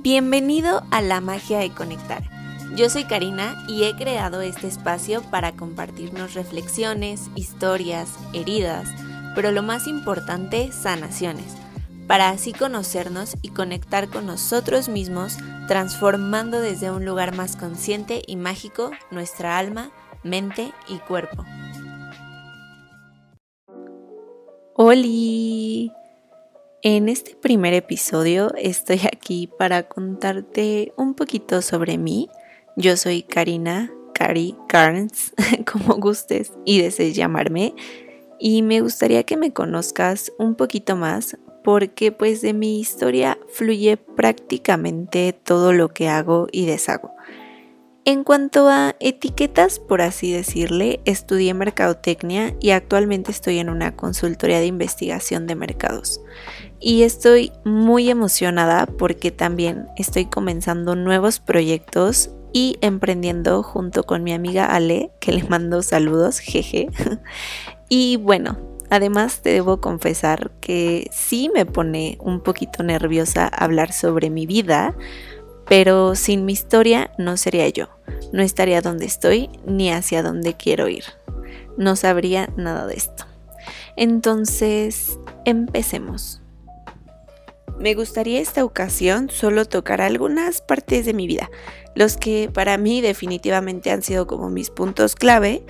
Bienvenido a la magia de conectar. Yo soy Karina y he creado este espacio para compartirnos reflexiones, historias, heridas, pero lo más importante, sanaciones, para así conocernos y conectar con nosotros mismos, transformando desde un lugar más consciente y mágico nuestra alma, mente y cuerpo. ¡Holi! En este primer episodio estoy aquí para contarte un poquito sobre mí. Yo soy Karina, Cari Carnes, como gustes y desees llamarme. Y me gustaría que me conozcas un poquito más porque pues de mi historia fluye prácticamente todo lo que hago y deshago. En cuanto a etiquetas, por así decirle, estudié mercadotecnia y actualmente estoy en una consultoría de investigación de mercados. Y estoy muy emocionada porque también estoy comenzando nuevos proyectos y emprendiendo junto con mi amiga Ale, que le mando saludos, jeje. Y bueno, además te debo confesar que sí me pone un poquito nerviosa hablar sobre mi vida, pero sin mi historia no sería yo, no estaría donde estoy ni hacia dónde quiero ir. No sabría nada de esto. Entonces, empecemos. Me gustaría esta ocasión solo tocar algunas partes de mi vida, los que para mí definitivamente han sido como mis puntos clave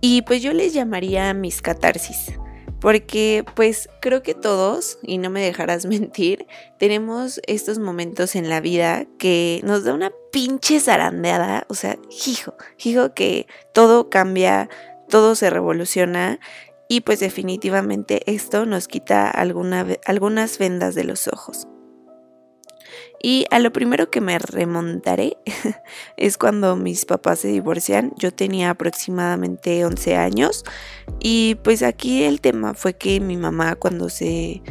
y pues yo les llamaría mis catarsis porque pues creo que todos, y no me dejarás mentir, tenemos estos momentos en la vida que nos da una pinche zarandeada, o sea, hijo, hijo que todo cambia, todo se revoluciona y pues definitivamente esto nos quita algunas vendas de los ojos. Y a lo primero que me remontaré es cuando mis papás se divorcian. Yo tenía aproximadamente 11 años y pues aquí el tema fue que mi mamá cuando se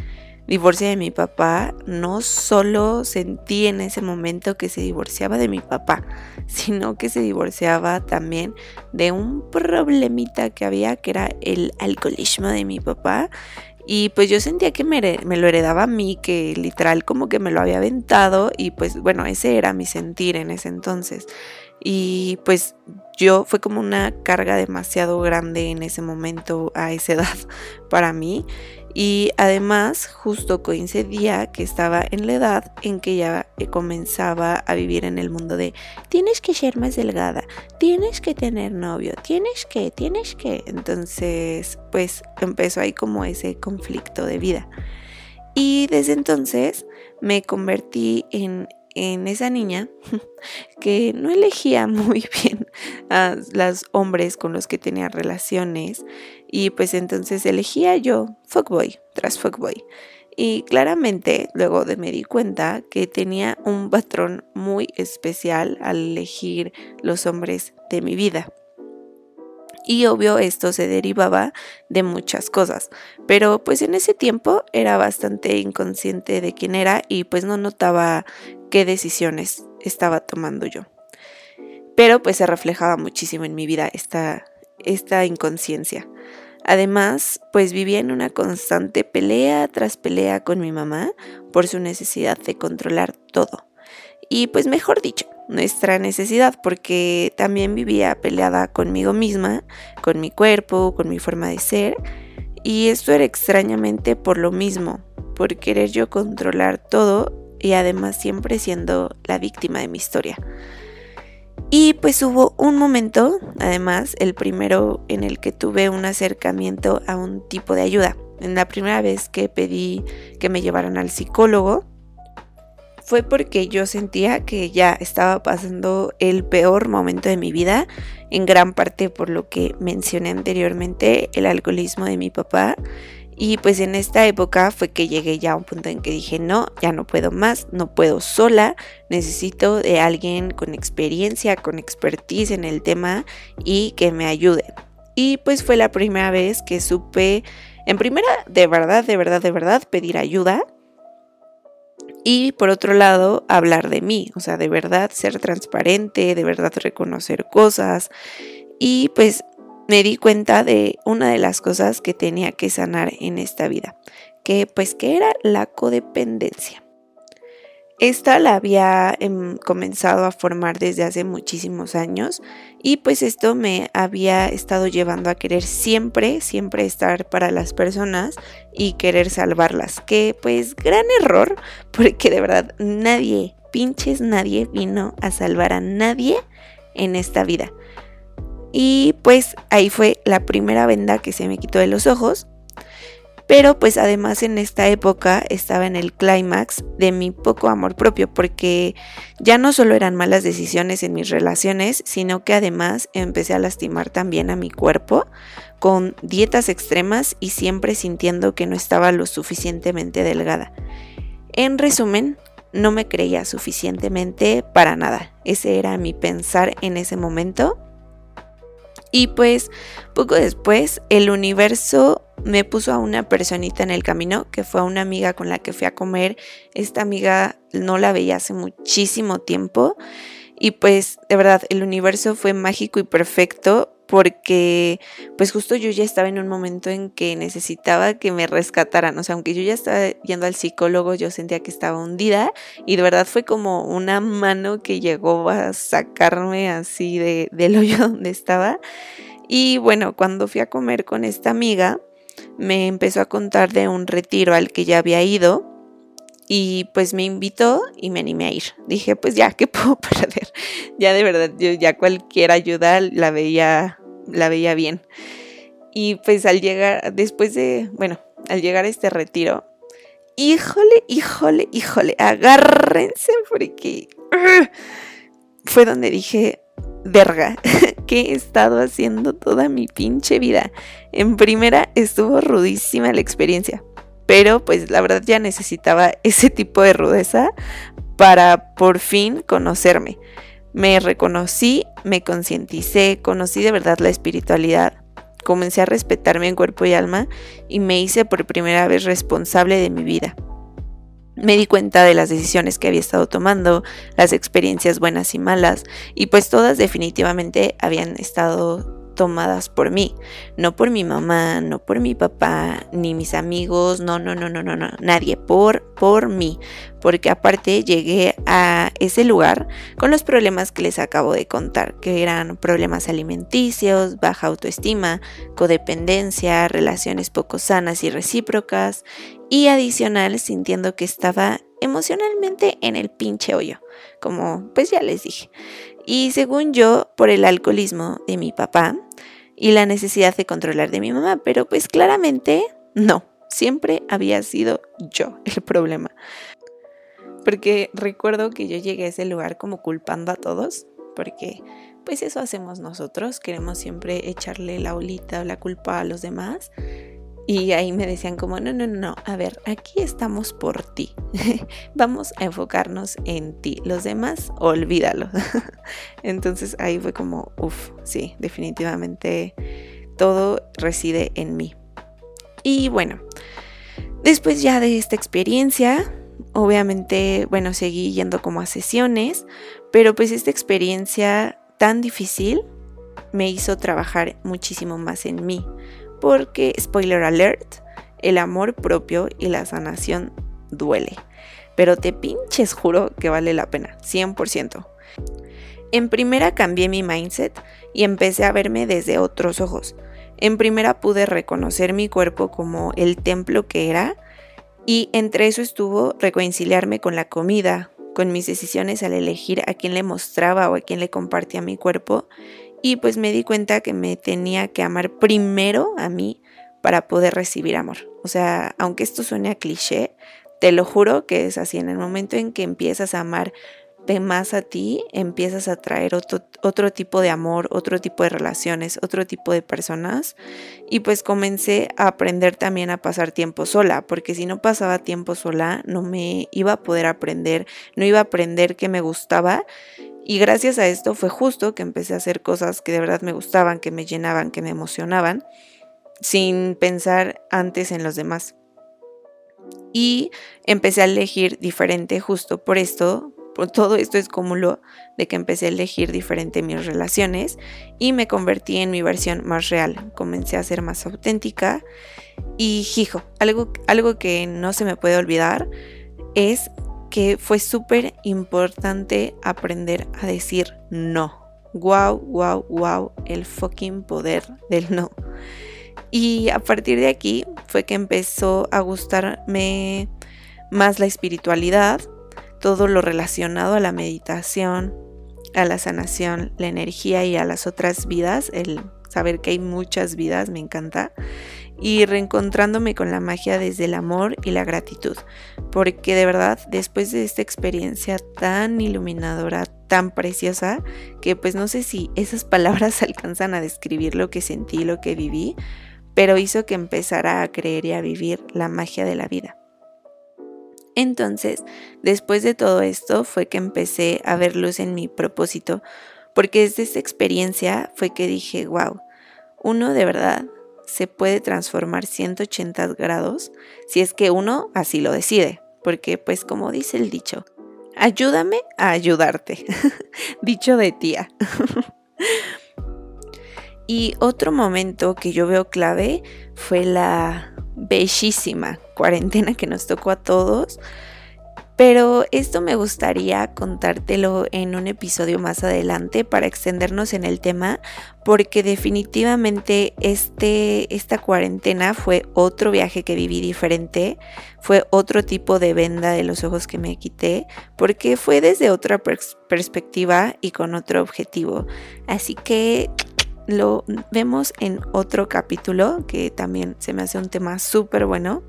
divorcia de mi papá, no solo sentí en ese momento que se divorciaba de mi papá, sino que se divorciaba también de un problemita que había que era el alcoholismo de mi papá y pues yo sentía que me, lo heredaba a mí, que literal como que me lo había aventado y pues bueno, ese era mi sentir en ese entonces. Y pues yo fue como una carga demasiado grande en ese momento a esa edad para mí y además justo coincidía que estaba en la edad en que ya eh, comenzaba a vivir en el mundo de tienes que ser más delgada, tienes que tener novio, tienes que, tienes que. Entonces pues empezó ahí como ese conflicto de vida. Y desde entonces me convertí en en esa niña que no elegía muy bien a los hombres con los que tenía relaciones y pues entonces elegía yo fuckboy tras fuckboy. Y claramente luego de me di cuenta que tenía un patrón muy especial al elegir los hombres de mi vida. Y obvio esto se derivaba de muchas cosas, pero pues en ese tiempo era bastante inconsciente de quién era y pues no notaba qué decisiones estaba tomando yo. Pero pues se reflejaba muchísimo en mi vida esta, esta inconsciencia. Además, pues vivía en una constante pelea tras pelea con mi mamá por su necesidad de controlar todo. Y pues mejor dicho, nuestra necesidad, porque también vivía peleada conmigo misma, con mi cuerpo, con mi forma de ser. Y esto era extrañamente por lo mismo, por querer yo controlar todo y además siempre siendo la víctima de mi historia. Y pues hubo un momento, además, el primero en el que tuve un acercamiento a un tipo de ayuda. En la primera vez que pedí que me llevaran al psicólogo, fue porque yo sentía que ya estaba pasando el peor momento de mi vida, en gran parte por lo que mencioné anteriormente, el alcoholismo de mi papá y pues en esta época fue que llegué ya a un punto en que dije, no, ya no puedo más, no puedo sola, necesito de alguien con experiencia, con expertise en el tema y que me ayude. Y pues fue la primera vez que supe, en primera, de verdad, de verdad, de verdad, pedir ayuda. Y por otro lado, hablar de mí, o sea, de verdad ser transparente, de verdad reconocer cosas. Y pues me di cuenta de una de las cosas que tenía que sanar en esta vida, que pues que era la codependencia. Esta la había em, comenzado a formar desde hace muchísimos años y pues esto me había estado llevando a querer siempre, siempre estar para las personas y querer salvarlas. Que pues gran error porque de verdad nadie, pinches nadie vino a salvar a nadie en esta vida. Y pues ahí fue la primera venda que se me quitó de los ojos pero pues además en esta época estaba en el clímax de mi poco amor propio porque ya no solo eran malas decisiones en mis relaciones, sino que además empecé a lastimar también a mi cuerpo con dietas extremas y siempre sintiendo que no estaba lo suficientemente delgada. En resumen, no me creía suficientemente para nada. Ese era mi pensar en ese momento. Y pues poco después el universo me puso a una personita en el camino, que fue una amiga con la que fui a comer. Esta amiga no la veía hace muchísimo tiempo y pues de verdad el universo fue mágico y perfecto porque pues justo yo ya estaba en un momento en que necesitaba que me rescataran, o sea, aunque yo ya estaba yendo al psicólogo, yo sentía que estaba hundida y de verdad fue como una mano que llegó a sacarme así de, del hoyo donde estaba. Y bueno, cuando fui a comer con esta amiga, me empezó a contar de un retiro al que ya había ido y pues me invitó y me animé a ir. Dije, pues ya, ¿qué puedo perder? Ya de verdad, yo ya cualquier ayuda la veía, la veía bien. Y pues al llegar, después de, bueno, al llegar a este retiro, híjole, híjole, híjole, agárrense porque fue donde dije, verga, ¿qué he estado haciendo toda mi pinche vida? En primera estuvo rudísima la experiencia, pero pues la verdad ya necesitaba ese tipo de rudeza para por fin conocerme. Me reconocí, me concienticé, conocí de verdad la espiritualidad, comencé a respetarme en cuerpo y alma y me hice por primera vez responsable de mi vida. Me di cuenta de las decisiones que había estado tomando, las experiencias buenas y malas, y pues todas definitivamente habían estado tomadas por mí, no por mi mamá, no por mi papá, ni mis amigos, no, no, no, no, no, no, nadie, por, por mí, porque aparte llegué a ese lugar con los problemas que les acabo de contar, que eran problemas alimenticios, baja autoestima, codependencia, relaciones poco sanas y recíprocas, y adicional sintiendo que estaba emocionalmente en el pinche hoyo, como pues ya les dije. Y según yo, por el alcoholismo de mi papá y la necesidad de controlar de mi mamá, pero pues claramente no, siempre había sido yo el problema. Porque recuerdo que yo llegué a ese lugar como culpando a todos, porque pues eso hacemos nosotros, queremos siempre echarle la olita o la culpa a los demás y ahí me decían como, no, no, no, a ver, aquí estamos por ti. Vamos a enfocarnos en ti. Los demás, olvídalos. Entonces ahí fue como, uff, sí, definitivamente todo reside en mí. Y bueno, después ya de esta experiencia, obviamente, bueno, seguí yendo como a sesiones, pero pues esta experiencia tan difícil me hizo trabajar muchísimo más en mí porque, spoiler alert, el amor propio y la sanación duele. Pero te pinches juro que vale la pena, 100%. En primera cambié mi mindset y empecé a verme desde otros ojos. En primera pude reconocer mi cuerpo como el templo que era y entre eso estuvo reconciliarme con la comida, con mis decisiones al elegir a quién le mostraba o a quién le compartía mi cuerpo y pues me di cuenta que me tenía que amar primero a mí para poder recibir amor. O sea, aunque esto suene a cliché, te lo juro que es así. En el momento en que empiezas a amar de más a ti, empiezas a traer otro, otro tipo de amor, otro tipo de relaciones, otro tipo de personas. Y pues comencé a aprender también a pasar tiempo sola, porque si no pasaba tiempo sola, no me iba a poder aprender, no iba a aprender que me gustaba y gracias a esto fue justo que empecé a hacer cosas que de verdad me gustaban, que me llenaban, que me emocionaban, sin pensar antes en los demás. Y empecé a elegir diferente justo por esto, por todo esto es cúmulo de que empecé a elegir diferente mis relaciones y me convertí en mi versión más real. Comencé a ser más auténtica y hijo, algo, algo que no se me puede olvidar es que fue súper importante aprender a decir no. Wow, wow, wow, el fucking poder del no. Y a partir de aquí fue que empezó a gustarme más la espiritualidad, todo lo relacionado a la meditación, a la sanación, la energía y a las otras vidas, el saber que hay muchas vidas, me encanta, y reencontrándome con la magia desde el amor y la gratitud, porque de verdad después de esta experiencia tan iluminadora, tan preciosa, que pues no sé si esas palabras alcanzan a describir lo que sentí, lo que viví, pero hizo que empezara a creer y a vivir la magia de la vida. Entonces, después de todo esto fue que empecé a ver luz en mi propósito, porque desde esta experiencia fue que dije, wow, uno de verdad se puede transformar 180 grados si es que uno así lo decide, porque pues como dice el dicho, ayúdame a ayudarte, dicho de tía. y otro momento que yo veo clave fue la bellísima cuarentena que nos tocó a todos. Pero esto me gustaría contártelo en un episodio más adelante para extendernos en el tema, porque definitivamente este, esta cuarentena fue otro viaje que viví diferente, fue otro tipo de venda de los ojos que me quité, porque fue desde otra perspectiva y con otro objetivo. Así que lo vemos en otro capítulo que también se me hace un tema súper bueno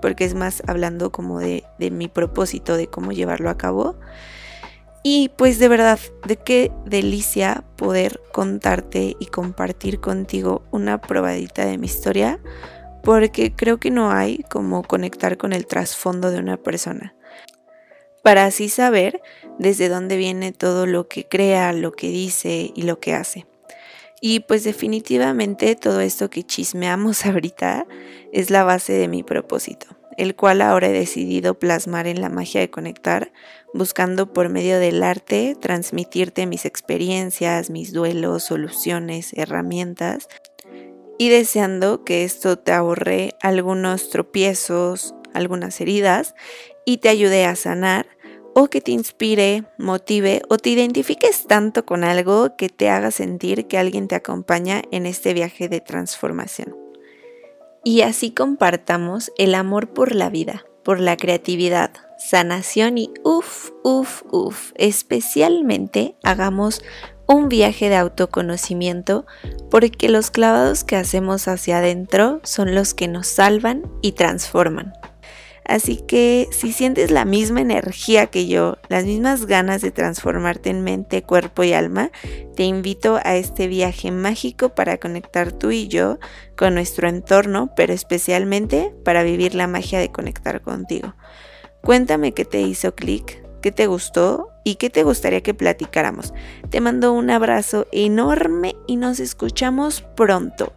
porque es más hablando como de, mi propósito de cómo llevarlo a cabo. Y pues de verdad, de qué delicia poder contarte y compartir contigo una probadita de mi historia, porque creo que no hay como conectar con el trasfondo de una persona. Para así saber desde dónde viene todo lo que crea, lo que dice y lo que hace. Y pues definitivamente todo esto que chismeamos ahorita es la base de mi propósito, el cual ahora he decidido plasmar en la magia de conectar, buscando por medio del arte transmitirte mis experiencias, mis duelos, soluciones, herramientas y deseando que esto te ahorre algunos tropiezos, algunas heridas y te ayude a sanar o que te inspire, motive o te identifiques tanto con algo que te haga sentir que alguien te acompaña en este viaje de transformación. Y así compartamos el amor por la vida, por la creatividad, sanación y uff, uff, uff, especialmente hagamos un viaje de autoconocimiento porque los clavados que hacemos hacia adentro son los que nos salvan y transforman. Así que si sientes la misma energía que yo, las mismas ganas de transformarte en mente, cuerpo y alma, te invito a este viaje mágico para conectar tú y yo con nuestro entorno, pero especialmente para vivir la magia de conectar contigo. Cuéntame qué te hizo clic, qué te gustó y qué te gustaría que platicáramos. Te mando un abrazo enorme y nos escuchamos pronto.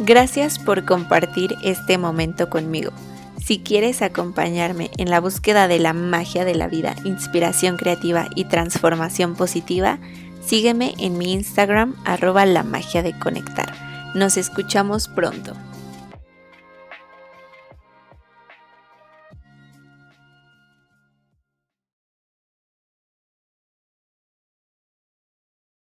Gracias por compartir este momento conmigo. Si quieres acompañarme en la búsqueda de la magia de la vida, inspiración creativa y transformación positiva, sígueme en mi Instagram arroba la magia de conectar. Nos escuchamos pronto.